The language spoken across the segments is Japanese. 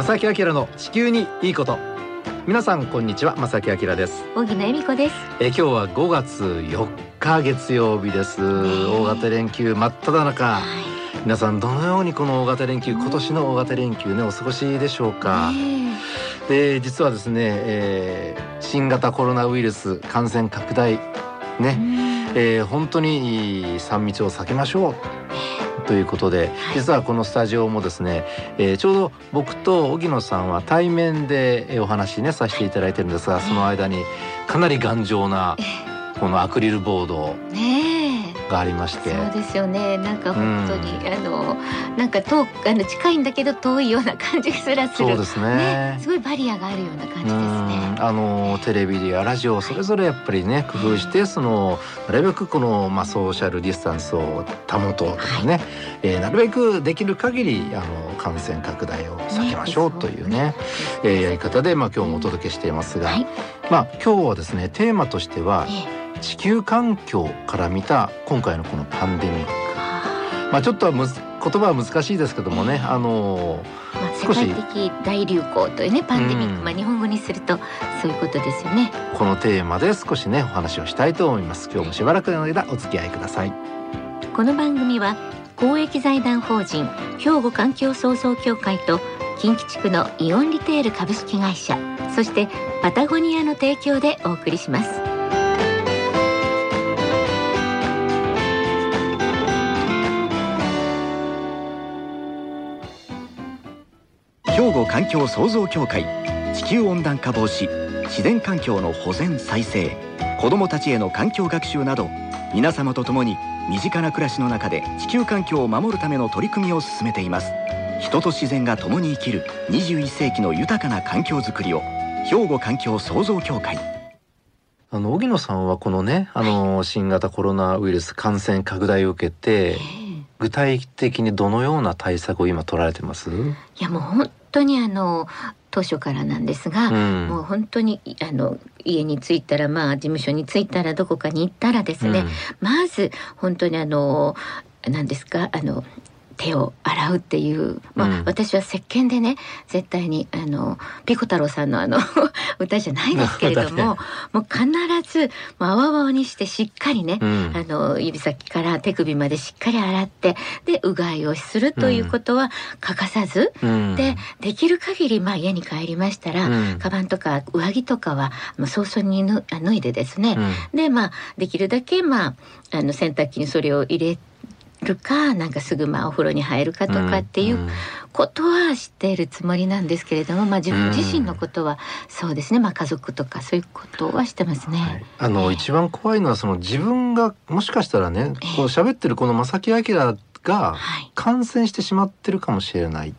正木明の地球にいいこと。皆さんこんにちは。正木明です。荻野恵美子です。え今日は5月4日月曜日です。大型連休真っ只中、はい、皆さんどのようにこの大型連休今年の大型連休ねお過ごしでしょうか、で実はですね、えー、新型コロナウイルス感染拡大ね、えー、本当に3密を避けましょうということで、実はこのスタジオもですね、えー、ちょうど僕と荻野さんは対面でお話ねさせていただいてるんですがその間にかなり頑丈なこのアクリルボード。ねがありまして。そうですよね。なんか本当に、うん、あのなんか遠あの近いんだけど遠いような感じすらする。そうですね、ね、すごいバリアがあるような感じですね。あのテレビやラジオそれぞれやっぱりね工夫してそのなるべくこのまあソーシャルディスタンスを保とうとかね、はい、えー、なるべくできる限りあの感染拡大を避けましょうというねねえー、やり方でまあ今日もお届けしていますが、はい、まあ今日はですねテーマとしては、えー地球環境から見た今回のこのパンデミック。まあちょっとはむ言葉は難しいですけどもね、あのまあ、世界的大流行というねパンデミック、まあ日本語にするとそういうことですよね。このテーマで少しねお話をしたいと思います。今日もしばらくの間お付き合いください。この番組は公益財団法人兵庫環境創造協会と近畿地区のイオンリテール株式会社そしてパタゴニアの提供でお送りします。兵庫環境創造協会地球温暖化防止自然環境の保全再生子どもたちへの環境学習など皆様と共に身近な暮らしの中で地球環境を守るための取り組みを進めています。人と自然が共に生きる21世紀の豊かな環境づくりを兵庫環境創造協会。あの荻野さんはこのねあの新型コロナウイルス感染拡大を受けて具体的にどのような対策を今取られてます？いやもう本当にあの当初からなんですが、うん、もう本当にあの家に着いたらまあ事務所に着いたらどこかに行ったらですね、うん、まず本当にあの何ですかあの手を洗うっていう、まあ、うん、私は石鹸でね絶対にあのピコ太郎さんのあの 歌じゃないですけれども もう必ずあわわにしてしっかりね、うん、あの指先から手首までしっかり洗ってでうがいをするということは欠かさず、うん、でできる限りまあ家に帰りましたら、うん、カバンとか上着とかはもう早々に脱いでですね、でまあできるだけまああの洗濯機にそれを入れてるかなんかすぐまあお風呂に入るかとかっていうことは知っているつもりなんですけれども、まあ、自分自身のことはそうですね、まあ、家族とかそういうことはしてますね。はい、あの、一番怖いのはその自分がもしかしたらねこう喋ってるこの正木明が感染してしまってるかもしれない。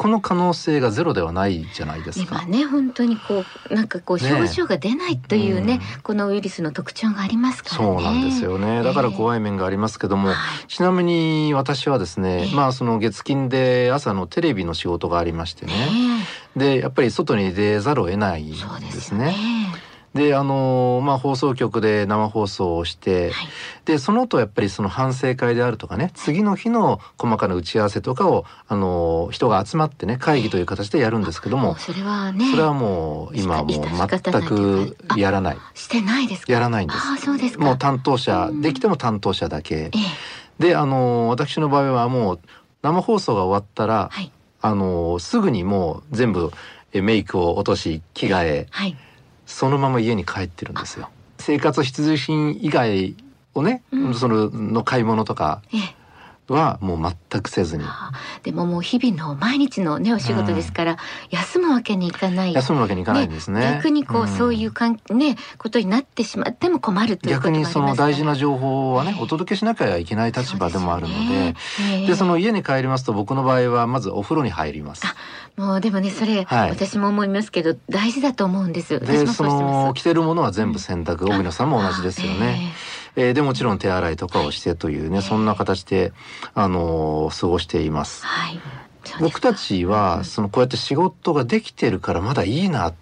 この可能性がゼロではないじゃないですか。今ね本当にこうなんかこう症状が出ないというね、ねうん、このウイルスの特徴がありますから、ね、そうなんですよね。だから怖い面がありますけども、えー、ちなみに私はですね、えー、まあその月金で朝のテレビの仕事がありましてね、えー、でやっぱり外に出ざるを得ないんですね。であのまあ放送局で生放送をして、はい、でその後やっぱりその反省会であるとかね次の日の細かな打ち合わせとかをあの人が集まってね会議という形でやるんですけども、それはねそれはもう今もう全くやらない。してないですやらないんです。あそうですもう担当者できても担当者だけ、であの私の場合はもう生放送が終わったら、はい、あのすぐにもう全部メイクを落とし着替え、はいそのまま家に帰ってるんですよ。生活必需品以外をね、うん、そのの買い物とか、はもう全くせずに。でももう日々の毎日のねお仕事ですから、うん、休むわけにいかない。休むわけにいかないんですね。ね逆にこう、うん、そういうかんねことになってしまっても困るという逆にその大事な情報はね、お届けしなきゃいけない立場でもあるので、で、ねその家に帰りますと僕の場合はまずお風呂に入ります。もうでもねそれ、はい、私も思いますけど大事だと思うんです。でその着てるものは全部洗濯、うん、野さんも同じですよね。えー、でもちろん手洗いとかをしてというね、そんな形であのー、過ごしています。はい、僕たちはそのこうやって仕事ができてるからまだいいな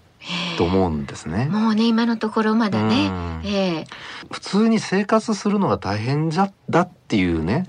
と思うんですね。もうね今のところまだね、えー、普通に生活するのが大変じゃだっていうね、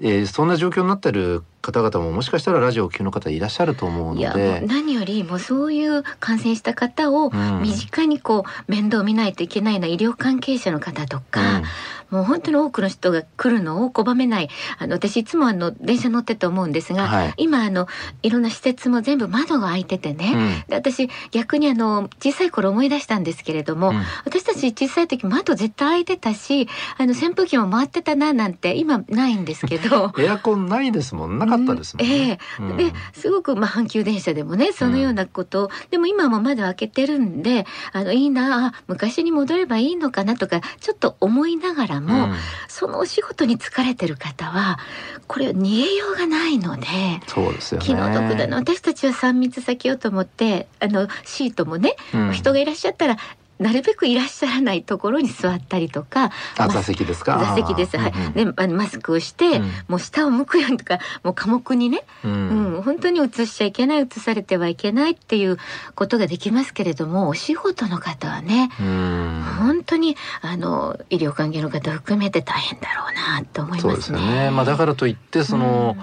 えー、そんな状況になってる方々ももしかしたらラジオを聴くの方いらっしゃると思うので。何よりもそういう感染した方を身近にこう面倒見ないといけないような医療関係者の方とか、うん。もう本当に多くの人が来るのを拒めない。あの私いつもあの電車乗ってて思うんですが、はい、今あのいろんな施設も全部窓が開いててね、うん、私逆にあの小さい頃思い出したんですけれども、うん、私たち小さい時窓絶対開いてたしあの扇風機も回ってたななんて今ないんですけど。エアコンないですもん。なかったですもんね。うん、えー、ですごくまあ阪急電車でもねそのようなことを、でも今も窓開けてるんであのいいなあ昔に戻ればいいのかなとかちょっと思いながらも、うん、そのお仕事に疲れてる方はこれ逃げようがないのでそうですよ、ね、気の毒だな私たちは3密避けようと思ってあのシートもね、うん、人がいらっしゃったらなるべくいらっしゃらないところに座ったりとか、あ座席ですか？座席です。はい。で、あのマスクをして、うん、もう下を向くようにとか、もう科目にね、うん、うん、本当に移しちゃいけない、移されてはいけないっていうことができますけれども、お仕事の方はね、うん、本当にあの医療関係の方含めて大変だろうなと思いますね。そうですよね。まあだからといってその。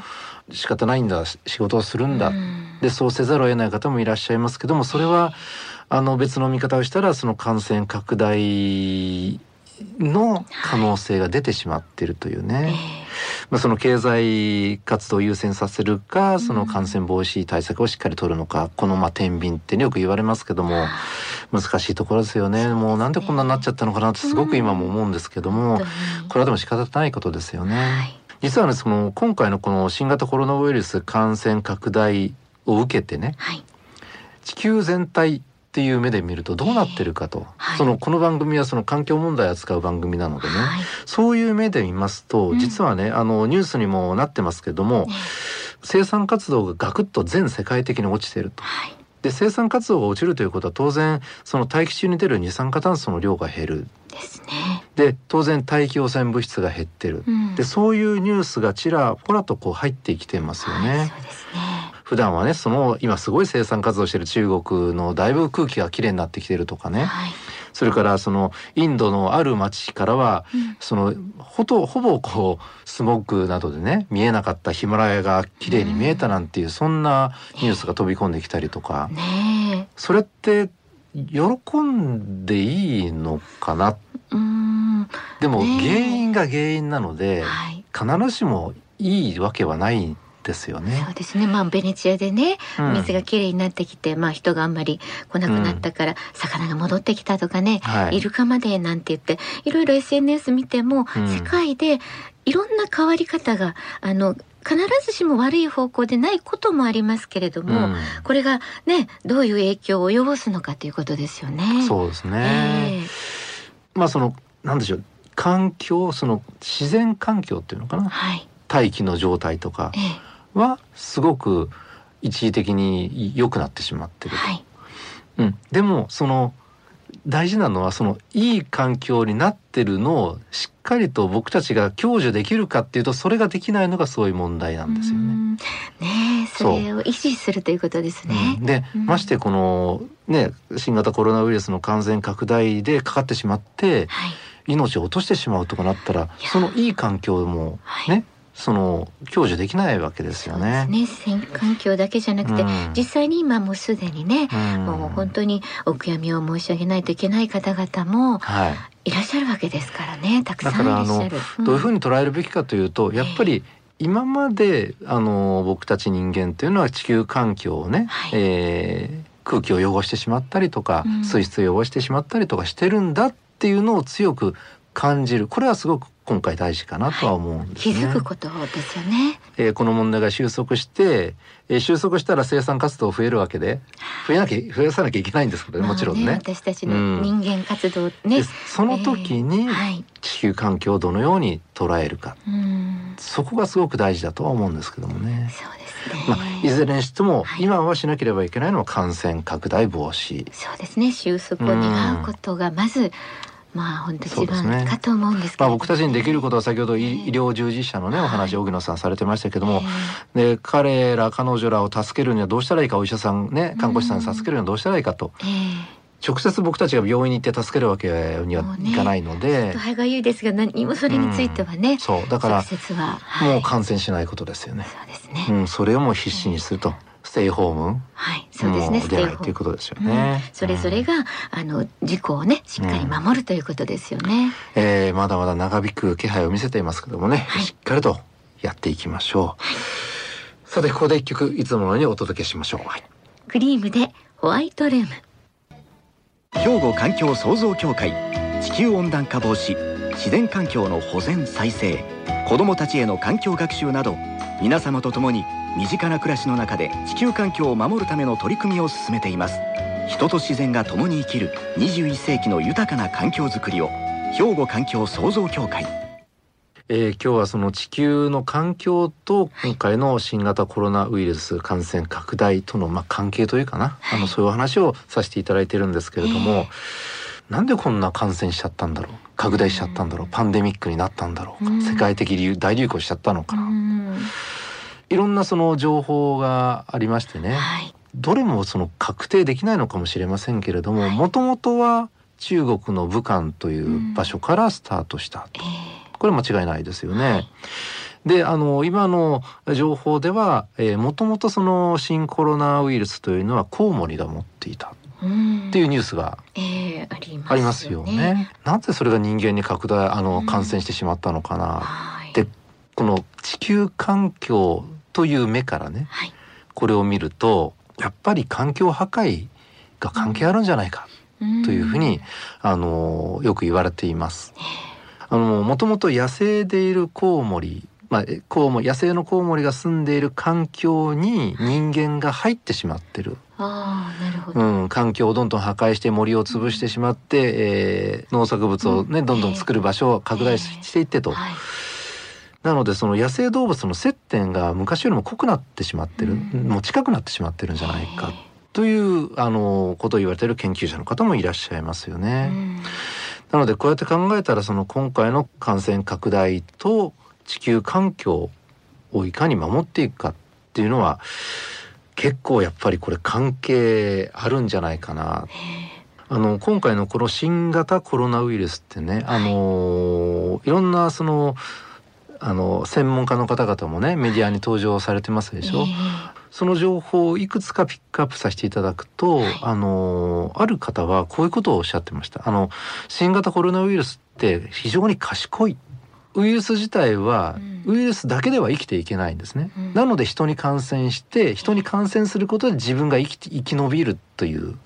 仕方ないんだ仕事をするんだ、でそうせざるを得ない方もいらっしゃいますけどもそれはあの別の見方をしたらその感染拡大の可能性が出てしまっているというね。はいまあ、その経済活動を優先させるかその感染防止対策をしっかり取るのか、このまあ天秤ってよく言われますけども難しいところですよね。もうなんでこんなになっちゃったのかなってすごく今も思うんですけども、これはでも仕方ないことですよね。実はねその今回のこの新型コロナウイルス感染拡大を受けてね、地球全体っていう目で見るとどうなってるかと、はい、そのこの番組はその環境問題を扱う番組なのでね、はい、そういう目で見ますと、実はねあのニュースにもなってますけども、生産活動がガクッと全世界的に落ちてると。はい。で生産活動が落ちるということは当然その大気中に出る二酸化炭素の量が減る。ですね。で当然大気汚染物質が減ってる、うん、でそういうニュースがちらほらとこう入ってきてますよね。はい、そうですね普段はねその今すごい生産活動してる中国のだいぶ空気がきれいになってきてるとかね、はい、それからそのインドのある町からは、うん、そのほとほぼこうスモッグなどでね見えなかったヒマラヤがきれいに見えたなんていう、うん、そんなニュースが飛び込んできたりとか、ね、それって喜んでいいのかな？でも原因が原因なので、はい、必ずしもいいわけはないですよね。そうですね。まあベネチアでね、水がきれいになってきて、まあ人があんまり来なくなったから、魚が戻ってきたとかね、はい、イルカまでなんて言って、いろいろ SNS 見ても、うん、世界でいろんな変わり方があの必ずしも悪い方向でないこともありますけれども、うん、これがねどういう影響を及ぼすのかということですよね。そうですね。えー、まあそのなんでしょう環境その自然環境っていうのかな、はい、大気の状態とか、えーはすごく一時的に良くなってしまってると、はい、うん、でもその大事なのはそのいい環境になってるのをしっかりと僕たちが享受できるかっていうとそれができないのがそういう問題なんですよね。ねそれを維持するということですね。う。ん、で、ましてこのね新型コロナウイルスの感染拡大でかかってしまって、はい、命を落としてしまうとかなったらそのいい環境もね、はいその享受できないわけですよね。ね、選環境だけじゃなくて、うん、実際に今もうすでにね、うん、もう本当にお悔やみを申し上げないといけない方々もい。らっしゃるわけですからね、たくさんいらっしゃる。うん、どういうふうに捉えるべきかというと、やっぱり今まであの僕たち人間っていうのは地球環境をね、はい、えー、空気を汚してしまったりとか、水質を汚してしまったりとかしてるんだっていうのを強く感じる。これはすごく今回大事かなとは思うんですね。気づくことですよね。えー、この問題が収束して、えー、収束したら生産活動増えるわけで、増えなきゃ増やさなきゃいけないんですけど、ね、もちろんね。私たちの人間活動ね。うん、その時に地球環境をどのように捉えるか、えーそこがすごく大事だとは思うんですけどもね。そうですね。まあいずれにしても、はい、今はしなければいけないのは感染拡大防止。そうですね。収束を願うことがまずまあ本当一番かと思うんですけど、ね、まあ僕たちにできることは先ほど医療従事者のね、お話荻野さんされてましたけども、で彼ら彼女らを助けるにはどうしたらいいかお医者さんね看護師さん助けるにはどうしたらいいかと。直接僕たちが病院に行って助けるわけにはいかないので、肺がゆいですが何もそれについてはね、うん、そうだからもう感染しないことですよね。そうですね。うん、それをもう必死にすると。ステイホーム。はい、そうですね。ステイホームということですよね。うん、それぞれが、あの事故をねしっかり守るということですよね。うん、えー、まだまだ長引く気配を見せていますけどもね、はい、しっかりとやっていきましょう。はい、さてここで一曲いつものようにお届けしましょう。はい、クリームでホワイトルーム。兵庫環境創造協会地球温暖化防止自然環境の保全再生子どもたちへの環境学習など皆様と共に身近な暮らしの中で地球環境を守るための取り組みを進めています。人と自然が共に生きる21世紀の豊かな環境づくりを兵庫環境創造協会。えー、今日はその地球の環境と今回の新型コロナウイルス感染拡大とのまあ関係というかな、はい、あのそういう話をさせていただいてるんですけれども、えー、なんでこんな感染しちゃったんだろう？拡大しちゃったんだろう？パンデミックになったんだろう？か、世界的流大流行しちゃったのかな、いろんなその情報がありましてね、はい、どれもその確定できないのかもしれませんけれどももともとは中国の武漢という場所からスタートしたと。えーこれ間違いないですよね。はい。であの今の情報ではもともとその新コロナウイルスというのはコウモリが持っていたっていうニュースがありますよね。なぜそれが人間に拡大あの感染してしまったのかな。でこの地球環境という目からね、はい、これを見るとやっぱり環境破壊が関係あるんじゃないかというふうに、あのよく言われています。あのもともと野生でいるコウモリまあ、コウモ野生のコウモリが住んでいる環境に人間が入ってしまってる。あなるほど、うん、環境をどんどん破壊して森を潰してしまって、えー、農作物をね、どんどん作る場所を拡大していってと。えー。はい、なのでその野生動物の接点が昔よりも濃くなってしまってる、うん、もう近くなってしまってるんじゃないか。というあのことを言われている研究者の方もいらっしゃいますよね。うん。なのでこうやって考えたらその今回の感染拡大と地球環境をいかに守っていくかっていうのは結構やっぱりこれ関係あるんじゃないかな。あの今回のこの新型コロナウイルスってね、あのいろんなそのあの専門家の方々もねメディアに登場されてますでしょ。その情報をいくつかピックアップさせていただくと、はい、あのある方はこういうことをおっしゃってました。あの新型コロナウイルスって非常に賢い。ウイルス自体は、うん、ウイルスだけでは生きていけないんですね、うん、なので人に感染して人に感染することで自分が生き生き延びるという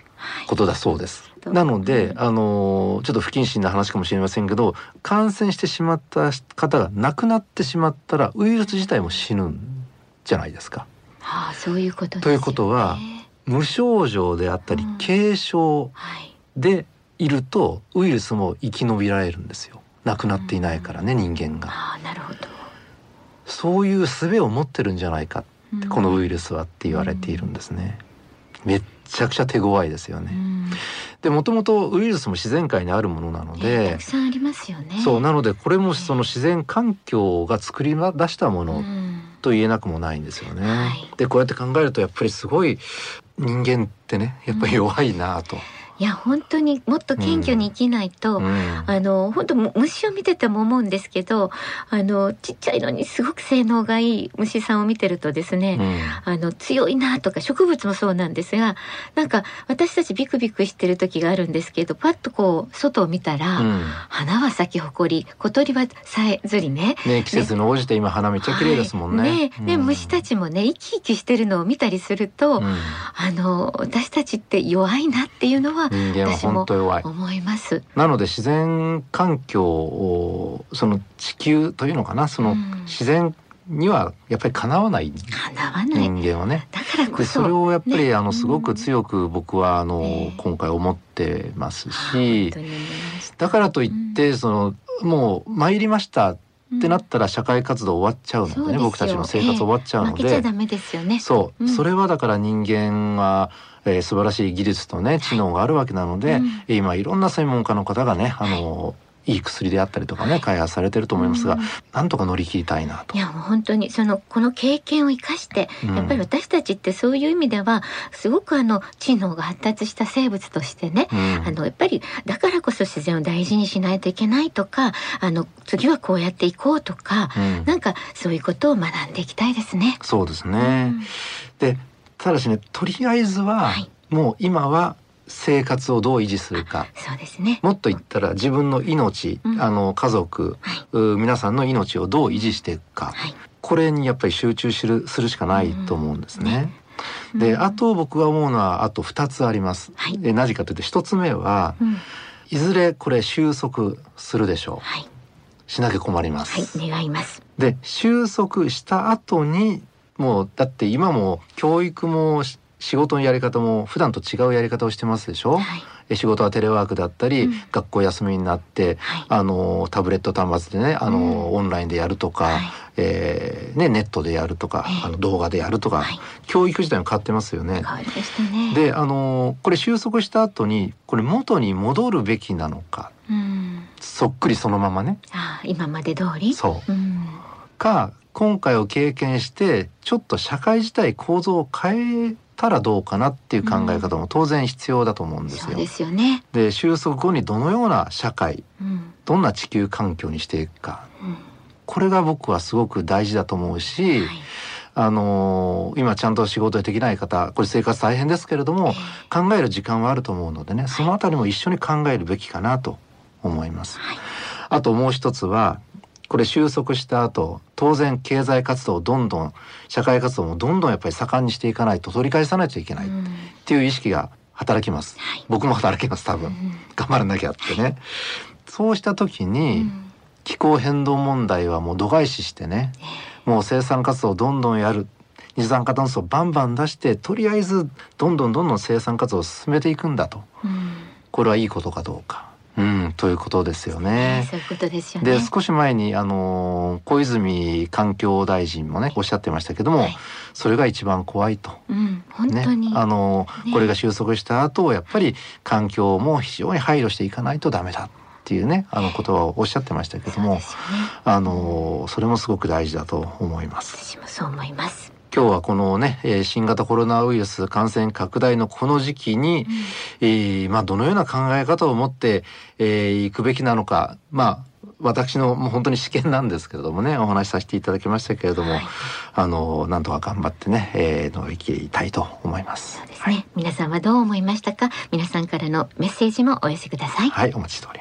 ことだそうです。はい、なので、あのちょっと不謹慎な話かもしれませんけど感染してしまった方が亡くなってしまったらウイルス自体も死ぬんじゃないですか。はあ、そういうこと、ね、ということは無症状であったり、軽症でいるとウイルスも生き延びられるんですよ亡くなっていないからね、人間が。あなるほどそういう術を持ってるんじゃないかって、このウイルスはって言われているんですね。めっちゃくちゃ手強いですよね。でもともとウイルスも自然界にあるものなので、たくさんありますよね。そうなのでこれもその自然環境が作り出したものと言えなくもないんですよね。はい、でこうやって考えるとやっぱりすごい人間ってねやっぱり弱いなと。うんいや本当にもっと謙虚に生きないと、うん、あの本当虫を見てても思うんですけどあのちっちゃいのにすごく性能がいい虫さんを見てるとですね、うん、あの強いなとか植物もそうなんですがなんか私たちビクビクしてる時があるんですけどパッとこう外を見たら、うん、花は咲き誇り小鳥はさえずりね。ね季節に応じて今花めっちゃ綺麗ですもんね。はい、ね、虫たちもね生き生きしてるのを見たりすると、あの私たちって弱いなっていうのは人間は本当弱い。思います。なので自然環境をその地球というのかなその自然にはやっぱりかなわない。人間はね。だからこそそれをやっぱり、ね、あのすごく強く僕はあの、ね、今回思ってますし、だからといってそのもう参りましたってなったら社会活動終わっちゃうのでね、僕たちの生活終わっちゃうので、えーね、そう、うん、それはだから人間はえー、素晴らしい技術とね知能があるわけなので、うん、今いろんな専門家の方がねあのいい薬であったりとかね、開発されてると思いますが、うん、なんとか乗り切りたいなと。いやもう本当にそのこの経験を生かして、うん、やっぱり私たちってそういう意味ではすごくあの知能が発達した生物としてね、うん、あのやっぱりだからこそ自然を大事にしないといけないとか、あの次はこうやっていこうとか、うん、なんかそういうことを学んでいきたいですね。そうですね。でただしねとりあえずは、はい、もう今は生活をどう維持するか。そうですね。もっと言ったら自分の命、うん、あの家族、はい、皆さんの命をどう維持していくか、はい、これにやっぱり集中するするしかないと思うんですね。うん、であと僕が思うのはあと2つあります。はい、で何かというと1つ目は、うん、いずれこれ収束するでしょう。はい、しなきゃ困ります。はい、願います。で収束した後にもうだって今も教育も仕事のやり方も普段と違うやり方をしてますでしょ、はい、仕事はテレワークだったり、うん、学校休みになって、はい、あのタブレット端末でねあの、うん、オンラインでやるとか、はい、えー、ね、ネットでやるとか、あの動画でやるとか、教育自体も変わってますよね。ね。であのこれ収束した後にこれ元に戻るべきなのか、うん、そっくりそのままね。あ今まで通り？そう、か今回を経験してちょっと社会自体構造を変えたらどうかなっていう考え方も当然必要だと思うんですよ。うん、ですよね。で収束後にどのような社会、うん、どんな地球環境にしていくか、うん、これが僕はすごく大事だと思うし、はい、あのー、今ちゃんと仕事でできない方これ生活大変ですけれども、えー、考える時間はあると思うのでねそのあたりも一緒に考えるべきかなと思います。はい、あともう一つはこれ収束した後当然経済活動をどんどん社会活動もどんどんやっぱり盛んにしていかないと取り返さないといけない。っていう意識が働きます、はい、僕も働きます多分、うん、頑張らなきゃってね。そうした時に、うん、気候変動問題はもう度外視してね、もう生産活動をどんどんやる。二酸化炭素をバンバン出してとりあえずどんどんどんどん生産活動を進めていくんだと、うん、これはいいことかどうかうん、ということですよね。そういうことですよね。で少し前にあの小泉環境大臣もねおっしゃってましたけども、はい、それが一番怖いと。うん、本当に、ね、あの、ね、これが収束した後やっぱり環境も非常に配慮していかないとダメだっていうねあの言葉をおっしゃってましたけども、ね、あのそれもすごく大事だと思います。私もそう思います。今日はこのね、えー、新型コロナウイルス感染拡大のこの時期に、うん、えー、まあどのような考え方を持って、えー、いくべきなのか、まあ私のもう本当に試験なんですけれどもねお話しさせていただきましたけれども、はい、あのなんとか頑張ってね、えー、乗り切りたいと思います。そうですね、はい、皆さんはどう思いましたか？皆さんからのメッセージもお寄せください。はいお待ちしております。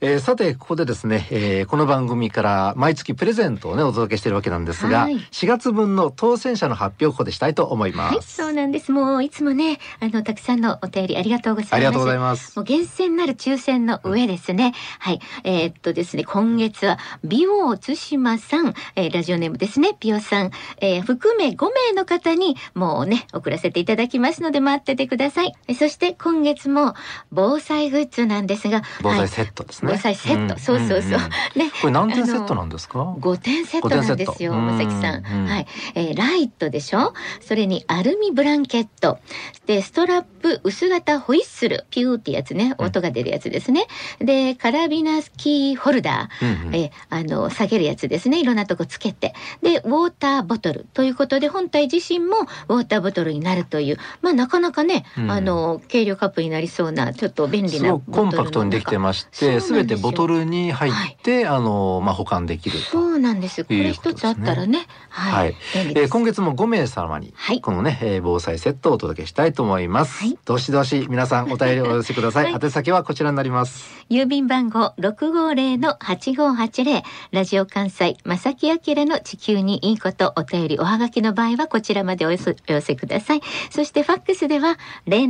えー、さてここでですね、えー、この番組から毎月プレゼントをねお届けしているわけなんですが、はい、4月分の当選者の発表をここでしたいと思います、はい、そうなんです。もういつもねあのたくさんのお便りありがとうございます。ありがとうございます。もう厳選なる抽選の上ですね、うん、はい。えー、っとですね今月は美王津島さん、えー、ラジオネームですね。ピオさん、えー、含め5名の方にもうね送らせていただきますので待っててください。そして今月も防災グッズなんですが防災セットですね、はい、防災セット、うんそうそうそう。ね、これ何点セットなんですか？五点セットなんですよ、まさきさん。はい、えー、ライトでしょ？それにアルミブランケット、でストラップ薄型ホイッスル。ピューってやつね、音が出るやつですね。でカラビナスキーホルダー、うんうん、えあの下げるやつですね。いろんなとこつけて、でウォーターボトル。ということで本体自身もウォーターボトルになるという、まあなかなかね、うん、あの軽量カップになりそうなちょっと便利なコンパクトにできてまして、すべてボトルにに入って、はい、あのまあ保管できるそうなんです。これ一つあったらね、はい。はい、えー、今月も5名様に、はい、このね、えー、防災セットをお届けしたいと思います。はい、どしどし皆さんお便りをお寄せください。はい、宛先はこちらになります。郵便番号六五零の八五八零ラジオ関西正木明の地球にいいことお便りおはがきの場合はこちらまでお寄せください。そしてファックスでは零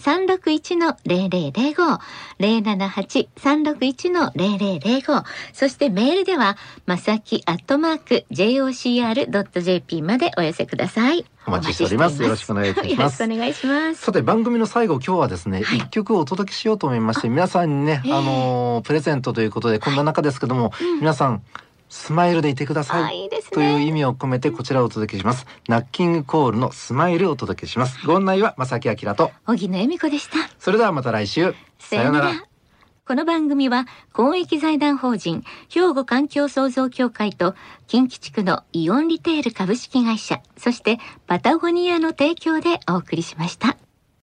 三六一の零零零五零七八三六一の零零零五そしてメールではまさきアットマーク jocr ドット jp までお寄せください。お待ちしております。よろしくお願いいたします。お願いします。さて番組の最後今日はですね一、はい、曲をお届けしようと思いまして皆さんにねあのプレゼントということでこんな中ですけども、はい、皆さんスマイルでいてください、ね、という意味を込めてこちらをお届けします。ナッキングコールのスマイルをお届けします。ご案内は正木明と荻野恵美子でした。それではまた来週。さようなら。この番組は公益財団法人兵庫環境創造協会と近畿地区のイオンリテール株式会社そしてパタゴニアの提供でお送りしました。